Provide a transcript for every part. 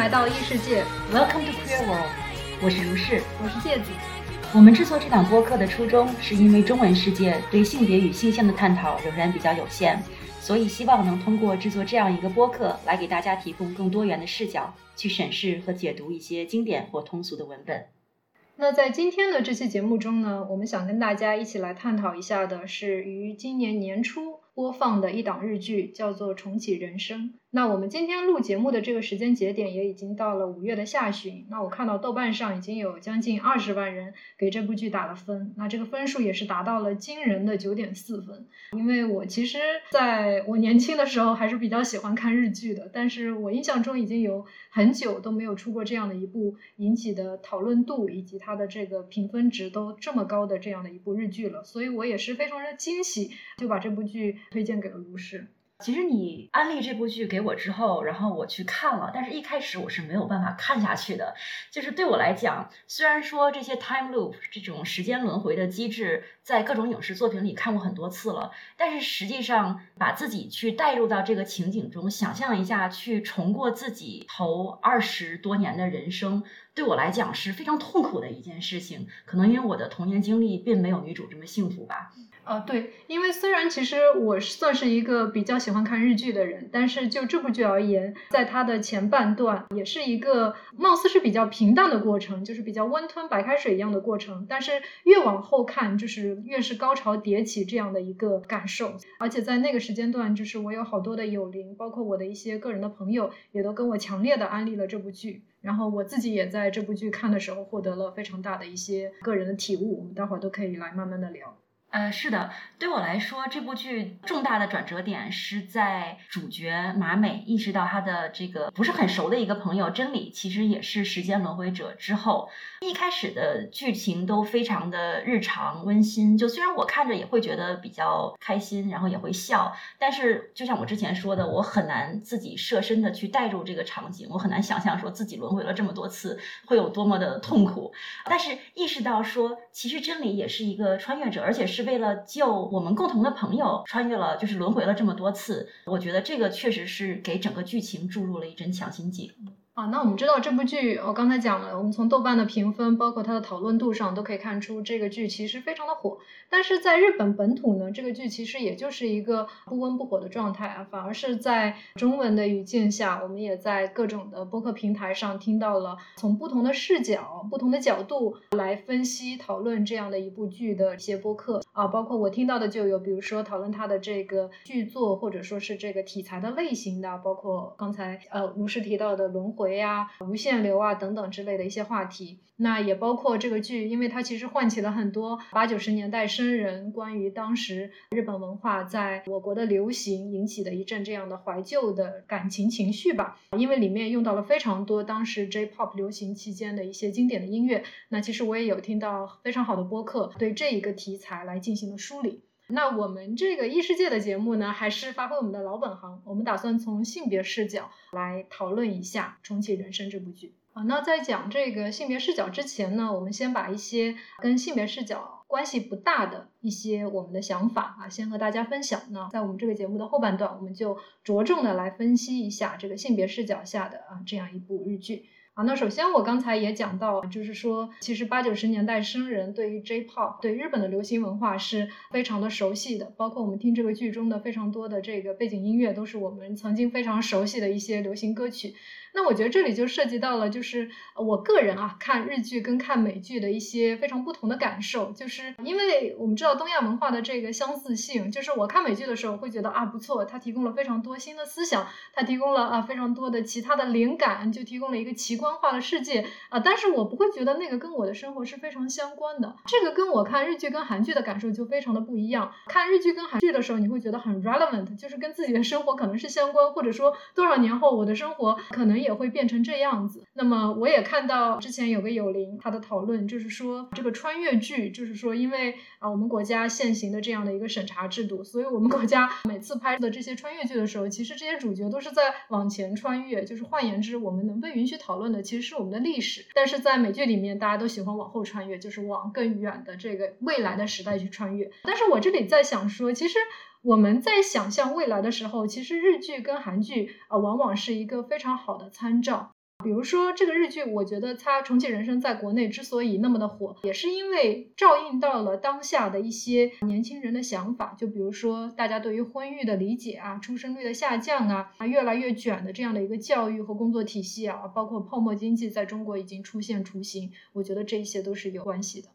来到异世界，Welcome to Queer World。我是如是，我是芥子。我们制作这档播客的初衷，是因为中文世界对性别与性向的探讨仍然比较有限，所以希望能通过制作这样一个播客，来给大家提供更多元的视角，去审视和解读一些经典或通俗的文本。那在今天的这期节目中呢，我们想跟大家一起来探讨一下的是于今年年初播放的一档日剧，叫做《重启人生》。那我们今天录节目的这个时间节点也已经到了五月的下旬。那我看到豆瓣上已经有将近二十万人给这部剧打了分，那这个分数也是达到了惊人的九点四分。因为我其实在我年轻的时候还是比较喜欢看日剧的，但是我印象中已经有很久都没有出过这样的一部引起的讨论度以及它的这个评分值都这么高的这样的一部日剧了，所以我也是非常的惊喜，就把这部剧推荐给了卢氏。其实你安利这部剧给我之后，然后我去看了，但是一开始我是没有办法看下去的。就是对我来讲，虽然说这些 time loop 这种时间轮回的机制，在各种影视作品里看过很多次了，但是实际上把自己去带入到这个情景中，想象一下去重过自己头二十多年的人生，对我来讲是非常痛苦的一件事情。可能因为我的童年经历并没有女主这么幸福吧。呃，对，因为虽然其实我算是一个比较喜欢看日剧的人，但是就这部剧而言，在它的前半段也是一个貌似是比较平淡的过程，就是比较温吞白开水一样的过程。但是越往后看，就是越是高潮迭起这样的一个感受。而且在那个时间段，就是我有好多的友邻，包括我的一些个人的朋友，也都跟我强烈的安利了这部剧。然后我自己也在这部剧看的时候获得了非常大的一些个人的体悟。我们待会儿都可以来慢慢的聊。呃，是的，对我来说，这部剧重大的转折点是在主角马美意识到她的这个不是很熟的一个朋友真理，其实也是时间轮回者之后。一开始的剧情都非常的日常温馨，就虽然我看着也会觉得比较开心，然后也会笑，但是就像我之前说的，我很难自己设身的去带入这个场景，我很难想象说自己轮回了这么多次会有多么的痛苦。但是意识到说，其实真理也是一个穿越者，而且是是为了救我们共同的朋友穿越了，就是轮回了这么多次。我觉得这个确实是给整个剧情注入了一针强心剂。啊，那我们知道这部剧，我刚才讲了，我们从豆瓣的评分，包括它的讨论度上，都可以看出这个剧其实非常的火。但是在日本本土呢，这个剧其实也就是一个不温不火的状态啊，反而是在中文的语境下，我们也在各种的播客平台上听到了从不同的视角、不同的角度来分析讨论这样的一部剧的一些播客啊，包括我听到的就有，比如说讨论它的这个剧作或者说是这个题材的类型的，包括刚才呃卢氏提到的轮回呀、无限流啊等等之类的一些话题。那也包括这个剧，因为它其实唤起了很多八九十年代生人关于当时日本文化在我国的流行引起的一阵这样的怀旧的感情情绪吧。因为里面用到了非常多当时 J-pop 流行期间的一些经典的音乐。那其实我也有听到非常好的播客对这一个题材来进行了梳理。那我们这个异世界的节目呢，还是发挥我们的老本行，我们打算从性别视角来讨论一下《重启人生》这部剧。啊，那在讲这个性别视角之前呢，我们先把一些跟性别视角关系不大的一些我们的想法啊，先和大家分享。那在我们这个节目的后半段，我们就着重的来分析一下这个性别视角下的啊这样一部日剧。啊，那首先我刚才也讲到，就是说，其实八九十年代生人对于 J-pop 对日本的流行文化是非常的熟悉的，包括我们听这个剧中的非常多的这个背景音乐，都是我们曾经非常熟悉的一些流行歌曲。那我觉得这里就涉及到了，就是我个人啊看日剧跟看美剧的一些非常不同的感受，就是因为我们知道东亚文化的这个相似性，就是我看美剧的时候会觉得啊不错，它提供了非常多新的思想，它提供了啊非常多的其他的灵感，就提供了一个奇观化的世界啊，但是我不会觉得那个跟我的生活是非常相关的，这个跟我看日剧跟韩剧的感受就非常的不一样。看日剧跟韩剧的时候，你会觉得很 relevant，就是跟自己的生活可能是相关，或者说多少年后我的生活可能。也会变成这样子。那么我也看到之前有个友邻他的讨论，就是说这个穿越剧，就是说因为啊我们国家现行的这样的一个审查制度，所以我们国家每次拍的这些穿越剧的时候，其实这些主角都是在往前穿越。就是换言之，我们能被允许讨论的其实是我们的历史。但是在美剧里面，大家都喜欢往后穿越，就是往更远的这个未来的时代去穿越。但是我这里在想说，其实。我们在想象未来的时候，其实日剧跟韩剧啊，往往是一个非常好的参照。比如说这个日剧，我觉得它《重启人生》在国内之所以那么的火，也是因为照应到了当下的一些年轻人的想法。就比如说大家对于婚育的理解啊，出生率的下降啊，啊越来越卷的这样的一个教育和工作体系啊，包括泡沫经济在中国已经出现雏形，我觉得这一些都是有关系的。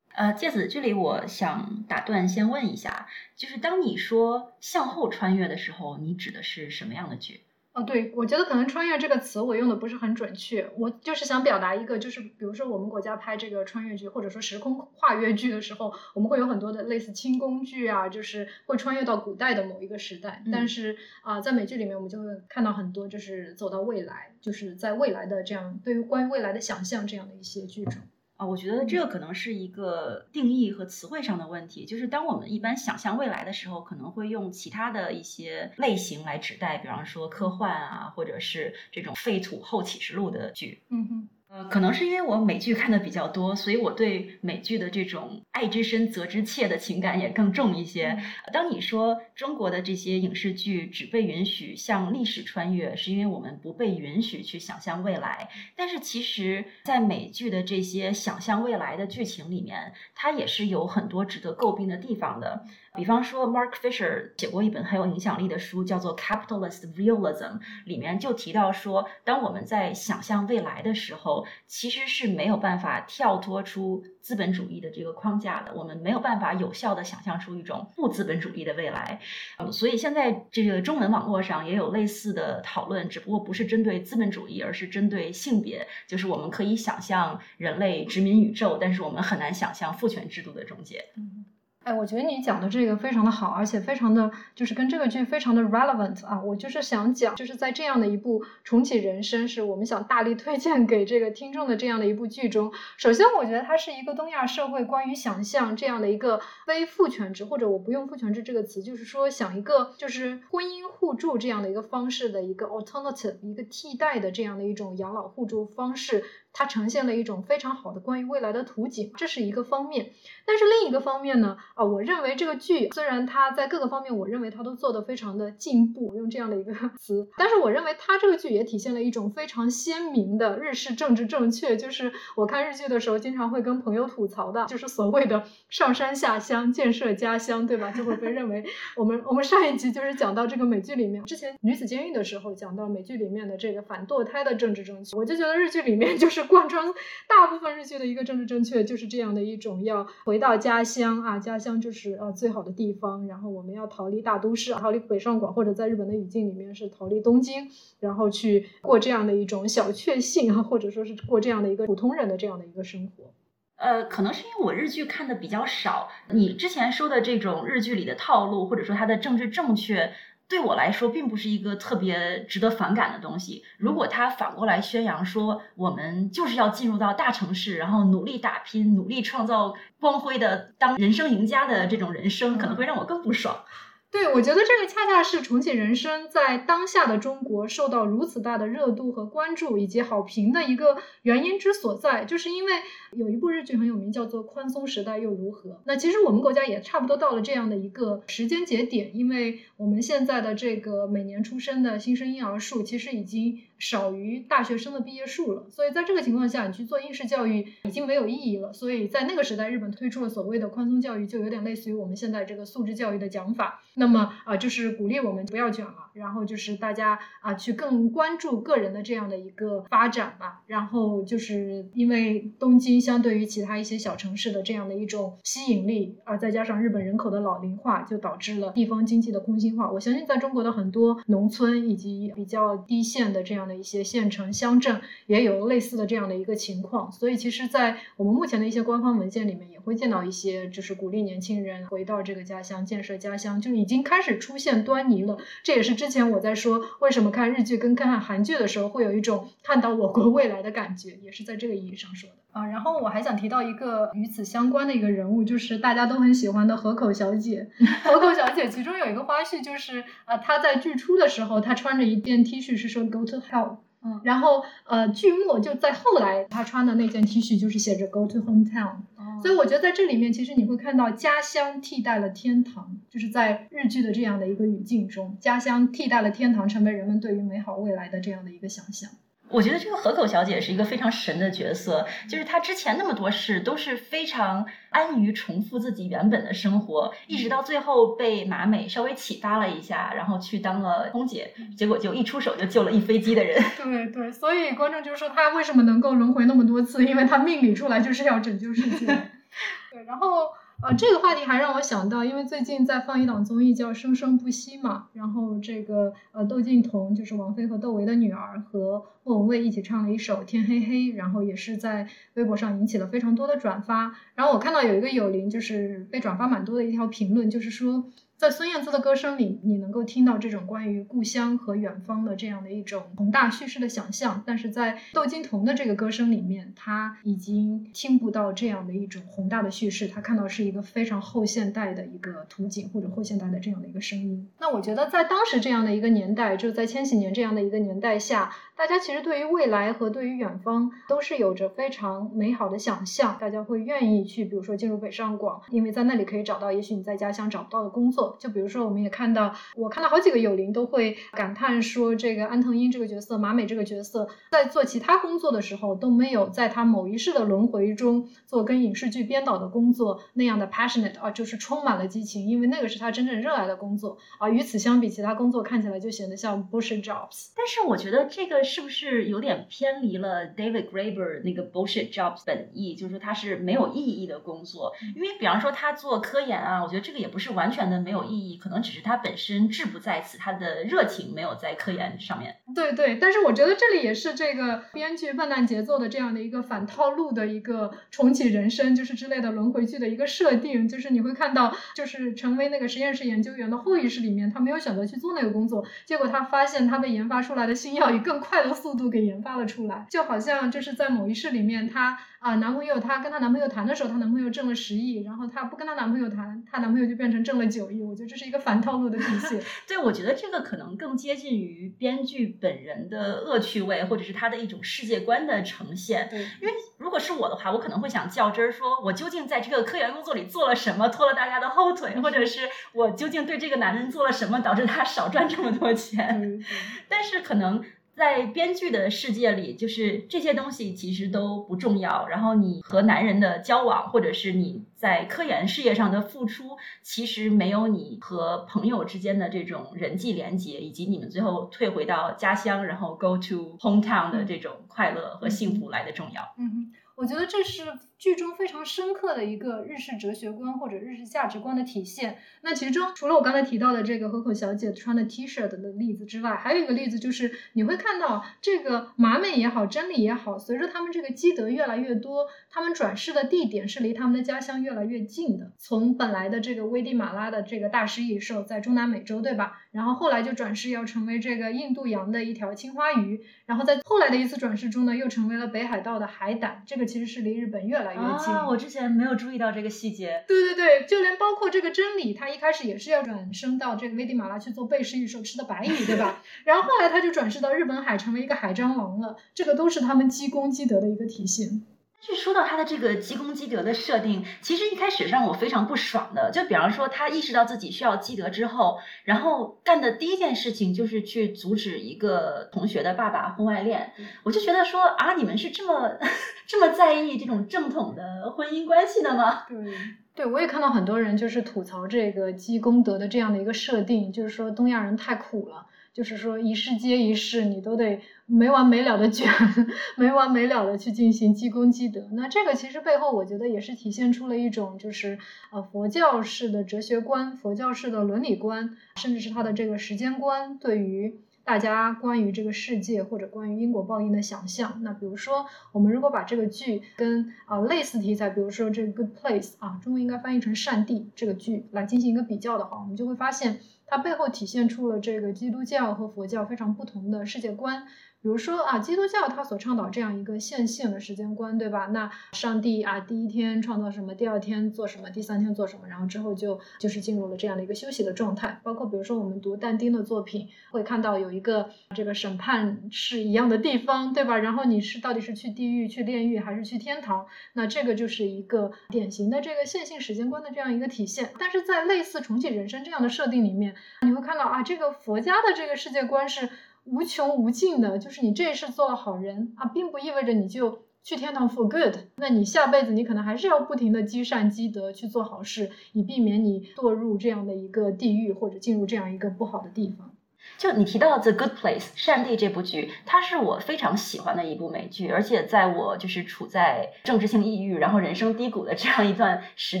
呃，介子，这里我想打断，先问一下，就是当你说向后穿越的时候，你指的是什么样的剧？哦，对，我觉得可能“穿越”这个词我用的不是很准确，我就是想表达一个，就是比如说我们国家拍这个穿越剧或者说时空跨越剧的时候，我们会有很多的类似轻宫剧啊，就是会穿越到古代的某一个时代。但是啊，在美剧里面，我们就会看到很多就是走到未来，就是在未来的这样对于关于未来的想象这样的一些剧种。啊，我觉得这个可能是一个定义和词汇上的问题。就是当我们一般想象未来的时候，可能会用其他的一些类型来指代，比方说科幻啊，或者是这种废土后启示录的剧。嗯哼。呃，可能是因为我美剧看的比较多，所以我对美剧的这种爱之深责之切的情感也更重一些。当你说中国的这些影视剧只被允许向历史穿越，是因为我们不被允许去想象未来。但是其实，在美剧的这些想象未来的剧情里面，它也是有很多值得诟病的地方的。比方说，Mark Fisher 写过一本很有影响力的书，叫做《Capitalist Realism》，里面就提到说，当我们在想象未来的时候，其实是没有办法跳脱出资本主义的这个框架的。我们没有办法有效的想象出一种不资本主义的未来。嗯所以现在这个中文网络上也有类似的讨论，只不过不是针对资本主义，而是针对性别。就是我们可以想象人类殖民宇宙，但是我们很难想象父权制度的终结。嗯哎，我觉得你讲的这个非常的好，而且非常的就是跟这个剧非常的 relevant 啊。我就是想讲，就是在这样的一部重启人生，是我们想大力推荐给这个听众的这样的一部剧中。首先，我觉得它是一个东亚社会关于想象这样的一个非父权制，或者我不用父权制这个词，就是说想一个就是婚姻互助这样的一个方式的一个 alternative，一个替代的这样的一种养老互助方式。它呈现了一种非常好的关于未来的图景，这是一个方面。但是另一个方面呢，啊，我认为这个剧虽然它在各个方面，我认为它都做得非常的进步，用这样的一个 词，但是我认为它这个剧也体现了一种非常鲜明的日式政治正确。就是我看日剧的时候，经常会跟朋友吐槽的，就是所谓的上山下乡、建设家乡，对吧？就会被认为 我们我们上一集就是讲到这个美剧里面，之前女子监狱的时候讲到美剧里面的这个反堕胎的政治正确，我就觉得日剧里面就是。贯穿大部分日剧的一个政治正确，就是这样的一种要回到家乡啊，家乡就是呃最好的地方。然后我们要逃离大都市，逃离北上广，或者在日本的语境里面是逃离东京，然后去过这样的一种小确幸啊，或者说是过这样的一个普通人的这样的一个生活。呃，可能是因为我日剧看的比较少，你之前说的这种日剧里的套路，或者说它的政治正确。对我来说，并不是一个特别值得反感的东西。如果他反过来宣扬说，我们就是要进入到大城市，然后努力打拼，努力创造光辉的当人生赢家的这种人生，可能会让我更不爽。对，我觉得这个恰恰是重启人生在当下的中国受到如此大的热度和关注以及好评的一个原因之所在，就是因为有一部日剧很有名，叫做《宽松时代又如何》。那其实我们国家也差不多到了这样的一个时间节点，因为我们现在的这个每年出生的新生婴儿数其实已经。少于大学生的毕业数了，所以在这个情况下，你去做应试教育已经没有意义了。所以在那个时代，日本推出了所谓的宽松教育，就有点类似于我们现在这个素质教育的讲法。那么啊，就是鼓励我们不要卷了，然后就是大家啊去更关注个人的这样的一个发展吧。然后就是因为东京相对于其他一些小城市的这样的一种吸引力，而再加上日本人口的老龄化，就导致了地方经济的空心化。我相信在中国的很多农村以及比较低线的这样。的一些县城乡镇也有类似的这样的一个情况，所以其实，在我们目前的一些官方文件里面，也会见到一些就是鼓励年轻人回到这个家乡建设家乡，就已经开始出现端倪了。这也是之前我在说为什么看日剧跟看韩剧的时候会有一种看到我国未来的感觉，也是在这个意义上说的啊。然后我还想提到一个与此相关的一个人物，就是大家都很喜欢的河口小姐。河口小姐其中有一个花絮，就是啊，她在剧初的时候，她穿着一件 T 恤，是说 Go to Hell。嗯，然后呃，剧末就在后来，他穿的那件 T 恤就是写着 Go to hometown，所以我觉得在这里面，其实你会看到家乡替代了天堂，就是在日剧的这样的一个语境中，家乡替代了天堂，成为人们对于美好未来的这样的一个想象。我觉得这个河口小姐是一个非常神的角色，就是她之前那么多事都是非常安于重复自己原本的生活，一直到最后被马美稍微启发了一下，然后去当了空姐，结果就一出手就救了一飞机的人。对对，所以观众就说她为什么能够轮回那么多次，因为她命里出来就是要拯救世界。对，然后。呃，这个话题还让我想到，因为最近在放一档综艺叫《生生不息》嘛，然后这个呃窦靖童就是王菲和窦唯的女儿，和莫文蔚一起唱了一首《天黑黑》，然后也是在微博上引起了非常多的转发。然后我看到有一个友邻就是被转发蛮多的一条评论，就是说。在孙燕姿的歌声里，你能够听到这种关于故乡和远方的这样的一种宏大叙事的想象，但是在窦靖童的这个歌声里面，他已经听不到这样的一种宏大的叙事，他看到是一个非常后现代的一个图景或者后现代的这样的一个声音。那我觉得在当时这样的一个年代，就在千禧年这样的一个年代下。大家其实对于未来和对于远方都是有着非常美好的想象，大家会愿意去，比如说进入北上广，因为在那里可以找到也许你在家乡找不到的工作。就比如说，我们也看到，我看到好几个友邻都会感叹说，这个安藤英这个角色，马美这个角色，在做其他工作的时候都没有在他某一世的轮回中做跟影视剧编导的工作那样的 passionate 啊，就是充满了激情，因为那个是他真正热爱的工作啊。与此相比，其他工作看起来就显得像 bullshit jobs。但是我觉得这个。是不是有点偏离了 David Graeber 那个 bullshit jobs 本意？就是说他是没有意义的工作。因为比方说他做科研啊，我觉得这个也不是完全的没有有意义，可能只是他本身志不在此，他的热情没有在科研上面。对对，但是我觉得这里也是这个编剧笨蛋节奏的这样的一个反套路的一个重启人生，就是之类的轮回剧的一个设定。就是你会看到，就是成为那个实验室研究员的后意识里面，他没有选择去做那个工作，结果他发现他被研发出来的新药以更快。的速度给研发了出来，就好像就是在某一世里面，他啊男朋友，她跟她男朋友谈的时候，她男朋友挣了十亿，然后她不跟她男朋友谈，她男朋友就变成挣了九亿。我觉得这是一个反套路的体系。对，我觉得这个可能更接近于编剧本人的恶趣味，或者是他的一种世界观的呈现。对，因为如果是我的话，我可能会想较真儿，说我究竟在这个科研工作里做了什么，拖了大家的后腿，或者是我究竟对这个男人做了什么，导致他少赚这么多钱。但是可能。在编剧的世界里，就是这些东西其实都不重要。然后你和男人的交往，或者是你在科研事业上的付出，其实没有你和朋友之间的这种人际连接，以及你们最后退回到家乡，然后 go to hometown 的这种快乐和幸福来的重要。嗯，我觉得这是。剧中非常深刻的一个日式哲学观或者日式价值观的体现。那其中除了我刚才提到的这个河口小姐穿的 T 恤的例子之外，还有一个例子就是你会看到这个马美也好，真理也好，随着他们这个积德越来越多，他们转世的地点是离他们的家乡越来越近的。从本来的这个危地马拉的这个大食蚁兽在中南美洲，对吧？然后后来就转世要成为这个印度洋的一条青花鱼，然后在后来的一次转世中呢，又成为了北海道的海胆。这个其实是离日本越来啊，我之前没有注意到这个细节。对对对，就连包括这个真理，他一开始也是要转生到这个危地马拉去做背食蚁兽吃的白蚁，对吧？然后后来他就转世到日本海，成为一个海蟑螂了。这个都是他们积功积德的一个体现。就说到他的这个积功积德的设定，其实一开始让我非常不爽的，就比方说他意识到自己需要积德之后，然后干的第一件事情就是去阻止一个同学的爸爸婚外恋。我就觉得说啊，你们是这么 这么在意这种正统的婚姻关系的吗？对，对我也看到很多人就是吐槽这个积功德的这样的一个设定，就是说东亚人太苦了。就是说，一世接一世，你都得没完没了的卷，没完没了的去进行积功积德。那这个其实背后，我觉得也是体现出了一种，就是呃佛教式的哲学观、佛教式的伦理观，甚至是他的这个时间观，对于大家关于这个世界或者关于因果报应的想象。那比如说，我们如果把这个剧跟啊类似题材，比如说这个《Good Place》啊，中文应该翻译成《善地》这个剧来进行一个比较的话，我们就会发现。它背后体现出了这个基督教和佛教非常不同的世界观。比如说啊，基督教它所倡导这样一个线性的时间观，对吧？那上帝啊，第一天创造什么，第二天做什么，第三天做什么，然后之后就就是进入了这样的一个休息的状态。包括比如说我们读但丁的作品，会看到有一个这个审判是一样的地方，对吧？然后你是到底是去地狱去炼狱，还是去天堂？那这个就是一个典型的这个线性时间观的这样一个体现。但是在类似重启人生这样的设定里面，你会看到啊，这个佛家的这个世界观是。无穷无尽的，就是你这一世做了好人啊，并不意味着你就去天堂 for good。那你下辈子你可能还是要不停的积善积德去做好事，以避免你堕入这样的一个地狱或者进入这样一个不好的地方。就你提到《The Good Place》善地这部剧，它是我非常喜欢的一部美剧，而且在我就是处在政治性抑郁，然后人生低谷的这样一段时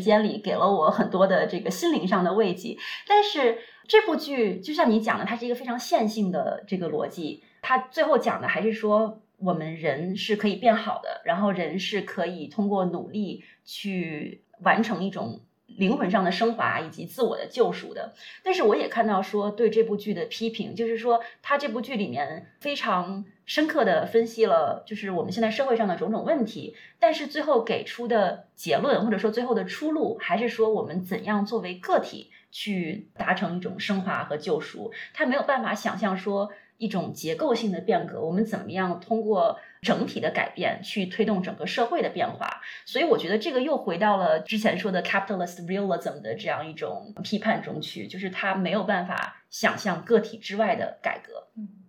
间里，给了我很多的这个心灵上的慰藉。但是这部剧就像你讲的，它是一个非常线性的这个逻辑，它最后讲的还是说我们人是可以变好的，然后人是可以通过努力去完成一种。灵魂上的升华以及自我的救赎的，但是我也看到说对这部剧的批评，就是说他这部剧里面非常深刻的分析了，就是我们现在社会上的种种问题，但是最后给出的结论或者说最后的出路，还是说我们怎样作为个体去达成一种升华和救赎，他没有办法想象说。一种结构性的变革，我们怎么样通过整体的改变去推动整个社会的变化？所以我觉得这个又回到了之前说的 capitalist realism 的这样一种批判中去，就是他没有办法想象个体之外的改革。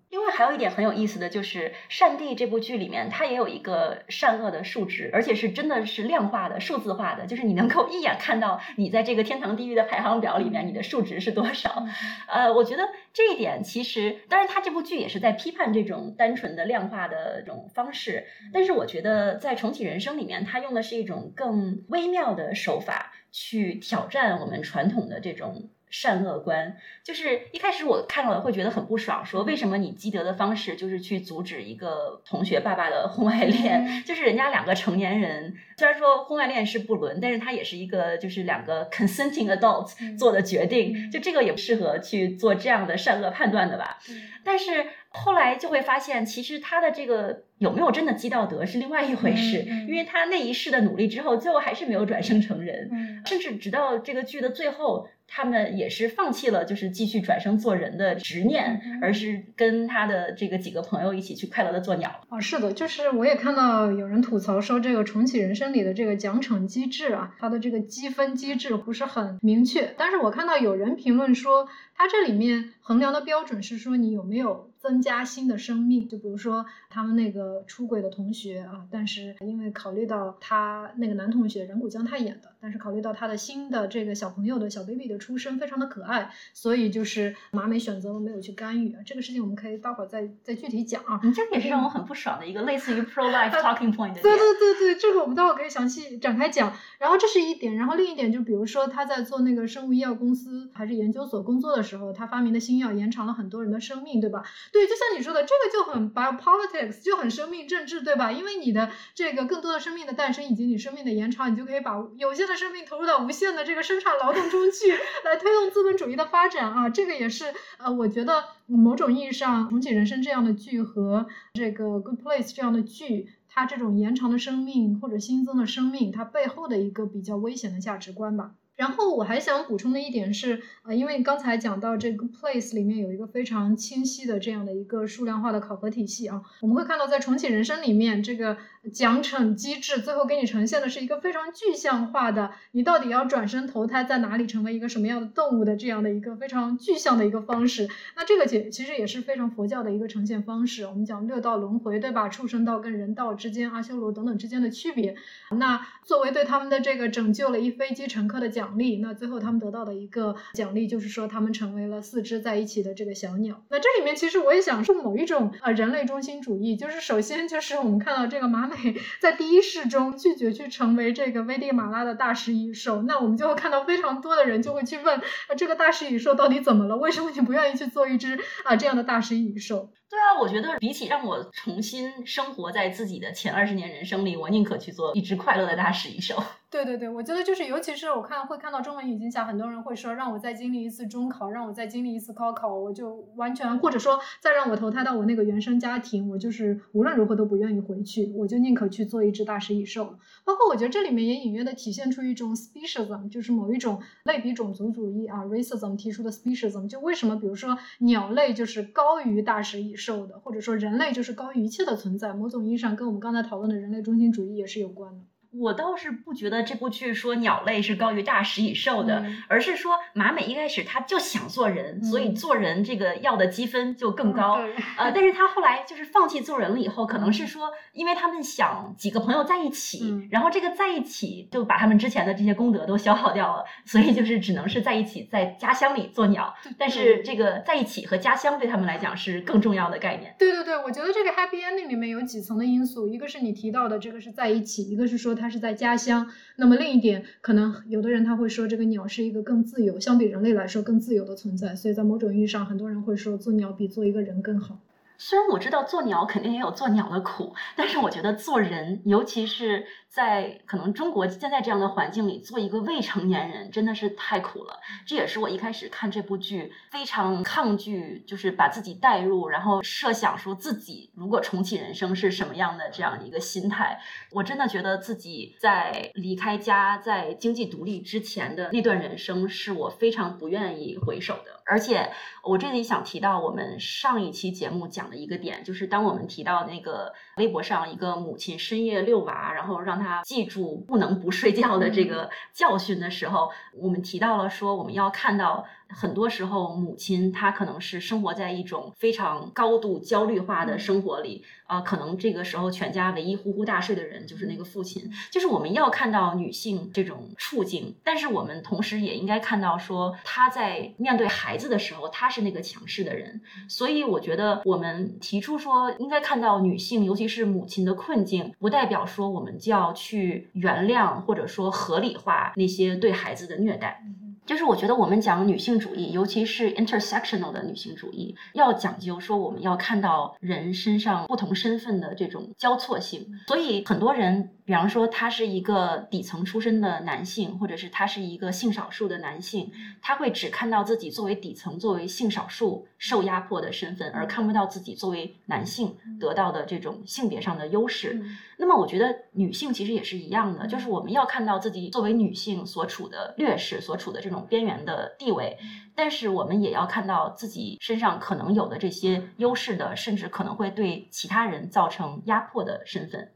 另外还有一点很有意思的就是，《善地》这部剧里面，它也有一个善恶的数值，而且是真的是量化的、数字化的，就是你能够一眼看到你在这个天堂地狱的排行表里面，你的数值是多少。呃，我觉得这一点其实，当然它这部剧也是在批判这种单纯的量化的这种方式，但是我觉得在重启人生里面，它用的是一种更微妙的手法去挑战我们传统的这种。善恶观就是一开始我看到了会觉得很不爽，说为什么你积德的方式就是去阻止一个同学爸爸的婚外恋？就是人家两个成年人，虽然说婚外恋是不伦，但是他也是一个就是两个 consenting adults 做的决定，就这个也不适合去做这样的善恶判断的吧？但是后来就会发现，其实他的这个有没有真的积到德是另外一回事，因为他那一世的努力之后，最后还是没有转生成人，甚至直到这个剧的最后。他们也是放弃了，就是继续转生做人的执念，而是跟他的这个几个朋友一起去快乐的做鸟。啊，是的，就是我也看到有人吐槽说，这个重启人生里的这个奖惩机制啊，它的这个积分机制不是很明确。但是我看到有人评论说，它这里面衡量的标准是说你有没有。增加新的生命，就比如说他们那个出轨的同学啊，但是因为考虑到他那个男同学人谷将太演的，但是考虑到他的新的这个小朋友的小 baby 的出生非常的可爱，所以就是马美选择了没有去干预。这个事情我们可以待会儿再再具体讲啊。你这也是让我很不爽的一个类似于 pro life talking point 的。对对对对，这个我们待会儿可以详细展开讲。然后这是一点，然后另一点就比如说他在做那个生物医药公司还是研究所工作的时候，他发明的新药延长了很多人的生命，对吧？对，就像你说的，这个就很 biopolitics，就很生命政治，对吧？因为你的这个更多的生命的诞生以及你生命的延长，你就可以把有限的生命投入到无限的这个生产劳动中去，来推动资本主义的发展啊！这个也是呃，我觉得某种意义上，重启人生这样的剧和这个 Good Place 这样的剧，它这种延长的生命或者新增的生命，它背后的一个比较危险的价值观吧。然后我还想补充的一点是，呃，因为刚才讲到这个 place 里面有一个非常清晰的这样的一个数量化的考核体系啊，我们会看到在重启人生里面这个。奖惩机制最后给你呈现的是一个非常具象化的，你到底要转生投胎在哪里，成为一个什么样的动物的这样的一个非常具象的一个方式。那这个其其实也是非常佛教的一个呈现方式。我们讲六道轮回，对吧？畜生道跟人道之间，阿修罗等等之间的区别。那作为对他们的这个拯救了一飞机乘客的奖励，那最后他们得到的一个奖励就是说他们成为了四只在一起的这个小鸟。那这里面其实我也想说某一种呃人类中心主义，就是首先就是我们看到这个马美。在第一世中拒绝去成为这个危地马拉的大食蚁兽，那我们就会看到非常多的人就会去问，啊，这个大食蚁兽到底怎么了？为什么你不愿意去做一只啊这样的大食蚁兽？对啊，我觉得比起让我重新生活在自己的前二十年人生里，我宁可去做一只快乐的大食蚁兽。对对对，我觉得就是，尤其是我看会看到中文语境下，很多人会说，让我再经历一次中考，让我再经历一次高考，我就完全，或者说再让我投胎到我那个原生家庭，我就是无论如何都不愿意回去，我就宁可去做一只大食蚁兽。包括我觉得这里面也隐约的体现出一种 speciesism，就是某一种类比种族主义啊，racism 提出的 speciesism，就为什么比如说鸟类就是高于大食蚁兽的，或者说人类就是高于一切的存在，某种意义上跟我们刚才讨论的人类中心主义也是有关的。我倒是不觉得这部剧说鸟类是高于大食蚁兽的，嗯而是说马美一开始他就想做人，所以嗯做人这个要的积分就更高。对呃，但是他后来就是放弃做人了以后，可能是说，因为他们想几个朋友在一起，嗯然后这个在一起就把他们之前的这些功德都消耗掉了，所以就是只能是在一起，在家乡里做鸟。但是这个在一起和家乡对他们来讲是更重要的概念。对对对，我觉得这个 happy ending 里面有几层的因素，一个是你提到的这个是在一起，一个是说它是在家乡。那么另一点，可能有的人他会说这个鸟是一个更自由，相比人类来说更自由的存在，所以在某种意义上，很多人会说做鸟比做一个人更好。虽然我知道做鸟肯定也有做鸟的苦，但是我觉得做人，尤其是在可能中国现在这样的环境里，做一个未成年人真的是太苦了。这也是我一开始看这部剧非常抗拒，就是把自己带入，然后设想说自己如果重启人生是什么样的这样的一个心态。我真的觉得自己在离开家、在经济独立之前的那段人生，是我非常不愿意回首的。而且我这里想提到我们上一期节目讲的一个点，就是当我们提到那个微博上一个母亲深夜遛娃，然后让他记住不能不睡觉的这个教训的时候，我们提到了说我们要看到。很多时候，母亲她可能是生活在一种非常高度焦虑化的生活里，啊、可能这个时候全家唯一呼呼大睡的人就是那个父亲。就是我们要看到女性这种处境，但是我们同时也应该看到说，她在面对孩子的时候，她是那个强势的人。所以我觉得我们提出说应该看到女性，尤其是母亲的困境，不代表说我们就要去原谅或者说合理化那些对孩子的虐待。就是我觉得我们讲女性主义，尤其是 intersectional 的女性主义，要讲究说我们要看到人身上不同身份的这种交错性。所以很多人，比方说他是一个底层出身的男性，或者是他是一个性少数的男性，他会只看到自己作为底层、作为性少数受压迫的身份，而看不到自己作为男性得到的这种性别上的优势。嗯那么我觉得女性其实也是一样的，就是我们要看到自己作为女性所处的劣势，所处的这种边缘的地位，但是我们也要看到自己身上可能有的这些优势的，甚至可能会对其他人造成压迫的身份。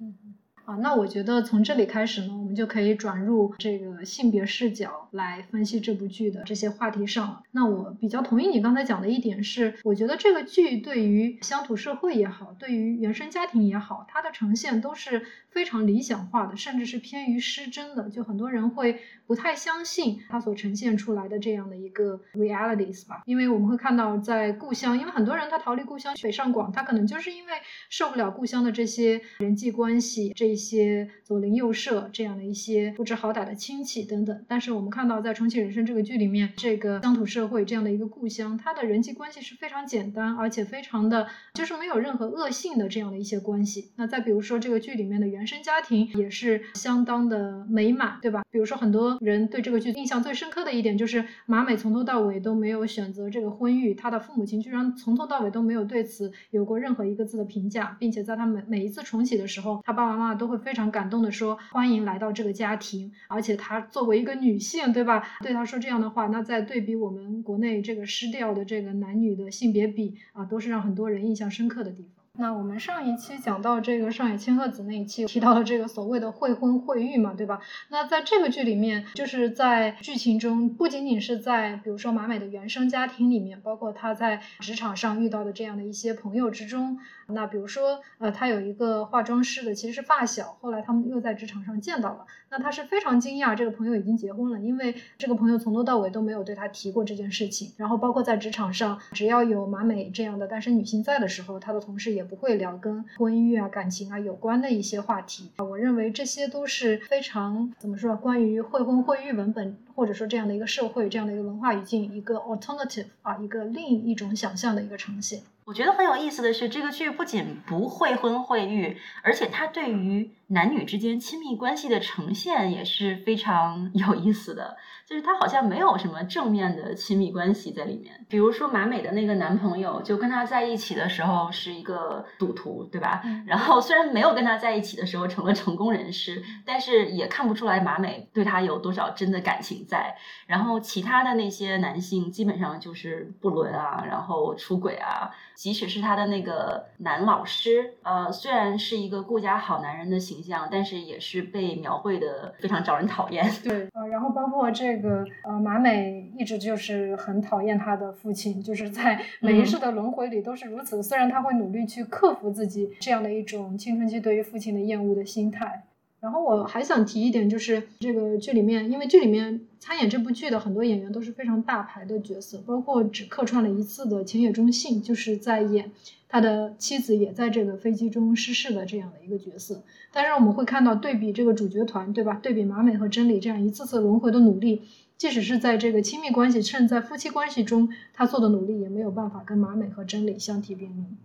那我觉得从这里开始呢，我们就可以转入这个性别视角来分析这部剧的这些话题上了。那我比较同意你刚才讲的一点是，我觉得这个剧对于乡土社会也好，对于原生家庭也好，它的呈现都是非常理想化的，甚至是偏于失真的。就很多人会不太相信它所呈现出来的这样的一个 realities 吧，因为我们会看到在故乡，因为很多人他逃离故乡北上广，他可能就是因为受不了故乡的这些人际关系，这一一些左邻右舍这样的一些不知好歹的亲戚等等。但是我们看到在《重启人生》这个剧里面，这个乡土社会这样的一个故乡，它的人际关系是非常简单，而且非常的就是没有任何恶性的这样的一些关系。那再比如说这个剧里面的原生家庭也是相当的美满，对吧？比如说很多人对这个剧印象最深刻的一点就是马美从头到尾都没有选择这个婚育，她的父母亲居然从头到尾都没有对此有过任何一个字的评价，并且在他每每一次重启的时候，他爸爸妈妈都会非常感动的说欢迎来到这个家庭，而且她作为一个女性，对吧？对她说这样的话，那在对比我们国内这个失掉的这个男女的性别比啊，都是让很多人印象深刻的地方。那我们上一期讲到这个上野千鹤子那一期提到了这个所谓的会婚会育嘛，对吧？那在这个剧里面，就是在剧情中，不仅仅是在比如说马美的原生家庭里面，包括她在职场上遇到的这样的一些朋友之中，那比如说呃，她有一个化妆师的其实是发小，后来他们又在职场上见到了，那他是非常惊讶这个朋友已经结婚了，因为这个朋友从头到尾都没有对他提过这件事情，然后包括在职场上，只要有马美这样的单身女性在的时候，他的同事也不会聊跟婚育啊、感情啊有关的一些话题啊。我认为这些都是非常怎么说，关于会婚会育文本或者说这样的一个社会、这样的一个文化语境，一个 alternative 啊，一个另一种想象的一个呈现。我觉得很有意思的是，这个剧不仅不会婚会育，而且它对于男女之间亲密关系的呈现也是非常 有意思的。就是它好像没有什么正面的亲密关系在里面。比如说马美的那个男朋友，就跟她在一起的时候是一个赌徒，对吧？嗯然后虽然没有跟他在一起的时候成了成功人士，但是也看不出来马美对他有多少真的感情在。然后其他的那些男性基本上就是不伦啊，然后出轨啊。即使是他的那个男老师，呃，虽然是一个顾家好男人的形象，但是也是被描绘的非常招人讨厌。对，呃，然后包括这个呃马美一直就是很讨厌他的父亲，就是在每一世的轮回里都是如此。虽然他会努力去克服自己这样的一种青春期对于父亲的厌恶的心态。然后我还想提一点，就是这个剧里面，因为剧里面参演这部剧的很多演员都是非常大牌的角色，包括只客串了一次的浅野忠信，就是在演他的妻子也在这个飞机中失事的这样的一个角色。但是我们会看到，对比这个主角团，对吧？对比马美和真理这样一次次轮回的努力，即使是在这个亲密关系，甚至在夫妻关系中，他做的努力也没有办法跟马美和真理相提并论。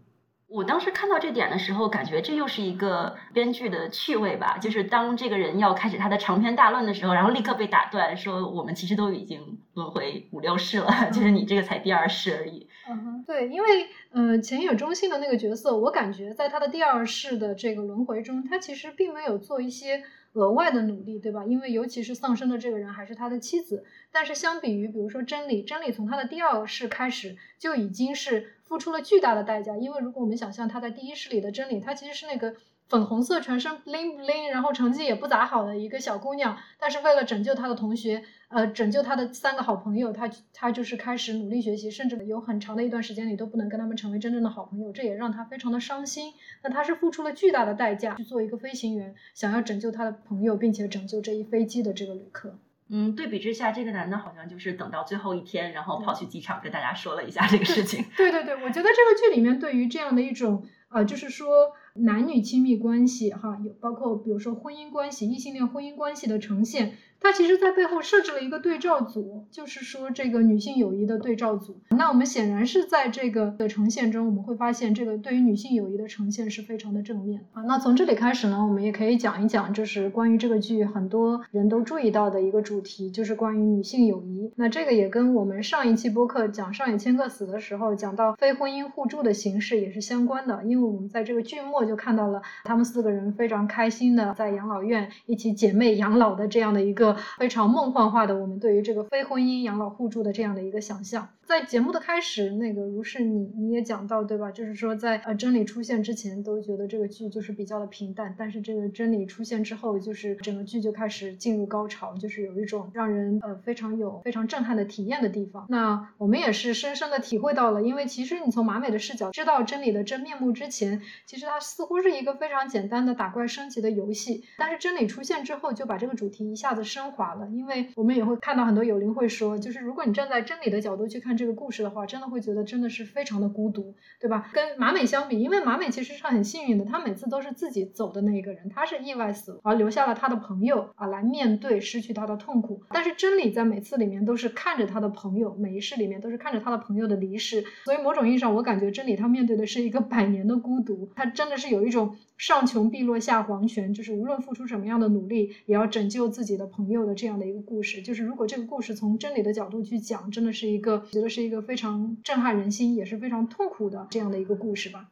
我当时看到这点的时候，感觉这又是一个编剧的趣味吧。就是当这个人要开始他的长篇大论的时候，然后立刻被打断，说我们其实都已经轮回五六世了，就是你这个才第二世而已。嗯哼，对，因为呃前野忠信的那个角色，我感觉在他的第二世的这个轮回中，他其实并没有做一些额外的努力，对吧？因为尤其是丧生的这个人还是他的妻子。但是相比于比如说真理，真理从他的第二世开始就已经是。付出了巨大的代价，因为如果我们想象她在第一世里的真理，她其实是那个粉红色全身 bling bling，然后成绩也不咋好的一个小姑娘，但是为了拯救她的同学，呃，拯救她的三个好朋友，她她就是开始努力学习，甚至有很长的一段时间里都不能跟他们成为真正的好朋友，这也让她非常的伤心。那她是付出了巨大的代价去做一个飞行员，想要拯救她的朋友，并且拯救这一飞机的这个旅客。嗯，对比之下，这个男的好像就是等到最后一天，然后跑去机场跟大家说了一下这个事情。对对对，我觉得这个剧里面对于这样的一种呃，就是说男女亲密关系哈，有包括比如说婚姻关系、异性恋婚姻关系的呈现。它其实，在背后设置了一个对照组，就是说这个女性友谊的对照组。那我们显然是在这个的呈现中，我们会发现这个对于女性友谊的呈现是非常的正面啊。那从这里开始呢，我们也可以讲一讲，就是关于这个剧很多人都注意到的一个主题，就是关于女性友谊。那这个也跟我们上一期播客讲上野千鹤死的时候讲到非婚姻互助的形式也是相关的，因为我们在这个剧末就看到了他们四个人非常开心的在养老院一起姐妹养老的这样的一个。非常梦幻化的，我们对于这个非婚姻养老互助的这样的一个想象。在节目的开始，那个如是你你也讲到对吧？就是说在呃真理出现之前，都觉得这个剧就是比较的平淡，但是这个真理出现之后，就是整个剧就开始进入高潮，就是有一种让人呃非常有非常震撼的体验的地方。那我们也是深深的体会到了，因为其实你从马美的视角知道真理的真面目之前，其实它似乎是一个非常简单的打怪升级的游戏，但是真理出现之后，就把这个主题一下子升华了。因为我们也会看到很多有灵会说，就是如果你站在真理的角度去看。这个故事的话，真的会觉得真的是非常的孤独，对吧？跟马美相比，因为马美其实是很幸运的，她每次都是自己走的那一个人，她是意外死，而留下了她的朋友啊来面对失去她的痛苦。但是真理在每次里面都是看着她的朋友，每一世里面都是看着她的朋友的离世，所以某种意义上，我感觉真理她面对的是一个百年的孤独，她真的是有一种上穷碧落下黄泉，就是无论付出什么样的努力，也要拯救自己的朋的这样的一个故事。就是如果这个故事从真理的角度去讲，真的是一个觉得。是一个非常震撼人心，也是非常痛苦的这样的一个故事吧。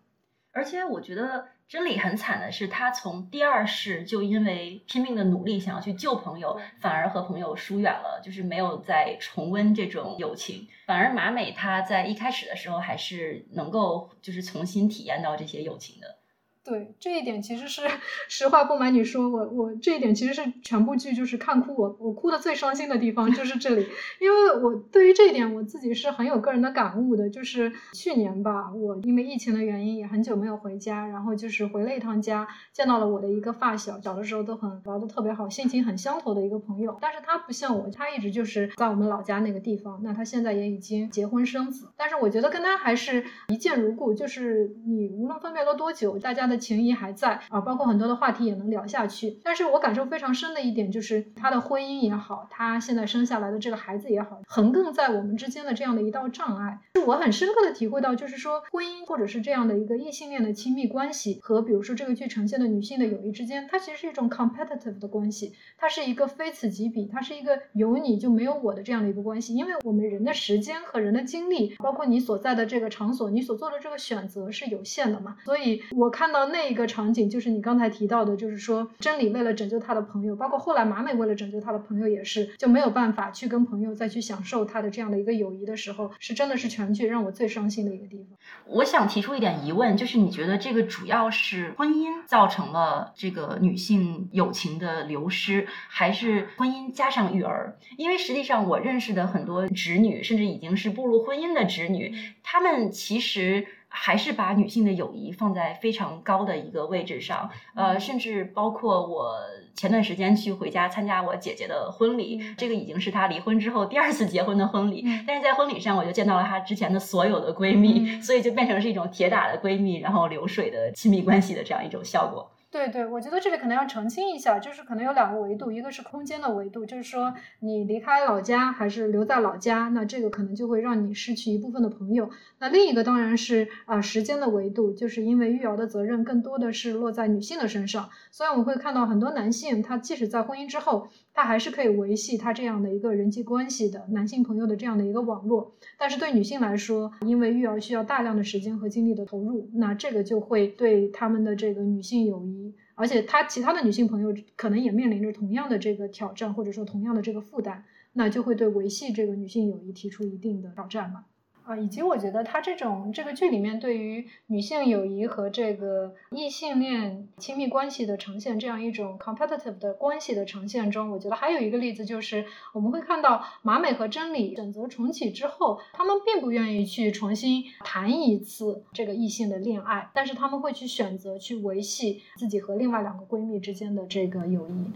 而且我觉得真理很惨的是，他从第二世就因为拼命的努力想要去救朋友，反而和朋友疏远了，就是没有再重温这种友情。反而马美她在一开始的时候还是能够就是重新体验到这些友情的。对这一点，其实是 实话不瞒你说，我我这一点其实是全部剧就是看哭我，我哭的最伤心的地方就是这里，因为我对于这一点我自己是很有个人的感悟的，就是去年吧，我因为疫情的原因也很久没有回家，然后就是回了一趟家，见到了我的一个发小，小的时候都很玩的特别好，性情很相投的一个朋友，但是他不像我，他一直就是在我们老家那个地方，那他现在也已经结婚生子，但是我觉得跟他还是一见如故，就是你无论分别了多久，大家的。情谊还在啊，包括很多的话题也能聊下去。但是我感受非常深的一点就是，他的婚姻也好，他现在生下来的这个孩子也好，横亘在我们之间的这样的一道障碍，是我很深刻的体会到，就是说婚姻或者是这样的一个异性恋的亲密关系，和比如说这个剧呈现的女性的友谊之间，它其实是一种 competitive 的关系，它是一个非此即彼，它是一个有你就没有我的这样的一个关系。因为我们人的时间和人的精力，包括你所在的这个场所，你所做的这个选择是有限的嘛，所以我看到。到那一个场景，就是你刚才提到的，就是说真理为了拯救他的朋友，包括后来马美为了拯救他的朋友，也是就没有办法去跟朋友再去享受他的这样的一个友谊的时候，是真的是全剧让我最伤心的一个地方。我想提出一点疑问，就是你觉得这个主要是婚姻造成了这个女性友情的流失，还是婚姻加上育儿？因为实际上我认识的很多侄女，甚至已经是步入婚姻的侄女，她们其实。还是把女性的友谊放在非常高的一个位置上，呃，甚至包括我前段时间去回家参加我姐姐的婚礼，这个已经是她离婚之后第二次结婚的婚礼，但是在婚礼上我就见到了她之前的所有的闺蜜，所以就变成是一种铁打的闺蜜，然后流水的亲密关系的这样一种效果。对对，我觉得这里可能要澄清一下，就是可能有两个维度，一个是空间的维度，就是说你离开老家还是留在老家，那这个可能就会让你失去一部分的朋友。那另一个当然是啊时间的维度，就是因为育儿的责任更多的是落在女性的身上，所以我们会看到很多男性，他即使在婚姻之后。他还是可以维系他这样的一个人际关系的男性朋友的这样的一个网络，但是对女性来说，因为育儿需要大量的时间和精力的投入，那这个就会对他们的这个女性友谊，而且他其他的女性朋友可能也面临着同样的这个挑战，或者说同样的这个负担，那就会对维系这个女性友谊提出一定的挑战嘛。啊，以及我觉得他这种这个剧里面对于女性友谊和这个异性恋亲密关系的呈现，这样一种 competitive 的关系的呈现中，我觉得还有一个例子就是，我们会看到马美和真理选择重启之后，他们并不愿意去重新谈一次这个异性的恋爱，但是他们会去选择去维系自己和另外两个闺蜜之间的这个友谊。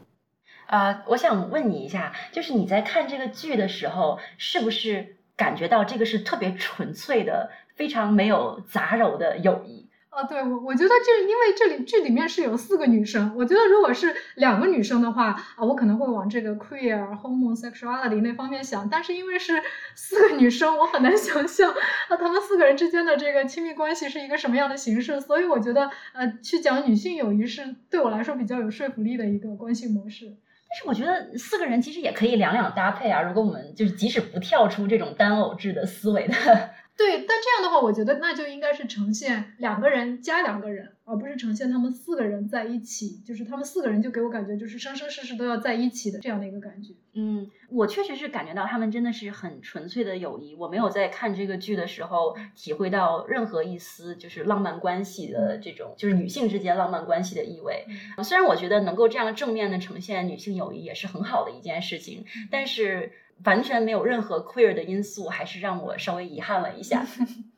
呃，我想问你一下，就是你在看这个剧的时候，是不是？感觉到这个是特别纯粹的，非常没有杂糅的友谊。啊，对我，我觉得这因为这里剧里面是有四个女生，我觉得如果是两个女生的话，啊，我可能会往这个 queer homosexuality 那方面想。但是因为是 四个女生，我很难想象啊，她们四个人之间的这个亲密关系是一个什么样的形式。所以我觉得，呃，去讲女性友谊是对我来说比较有说服力的一个关系模式。但是我觉得四个人其实也可以两两搭配啊。如果我们就是即使不跳出这种单偶制的思维的，对，但这样的话，我觉得那就应该是呈现两个人加两个人。而不是呈现他们四个人在一起，就是他们四个人就给我感觉就是生生世世都要在一起的这样的一个感觉。嗯，我确实是感觉到他们真的是很纯粹的友谊。我没有在看这个剧的时候体会到任何一丝就是浪漫关系的这种，就是女性之间浪漫关系的意味。虽然我觉得能够这样正面的呈现女性友谊也是很好的一件事情，但是完全没有任何 queer 的因素，还是让我稍微遗憾了一下。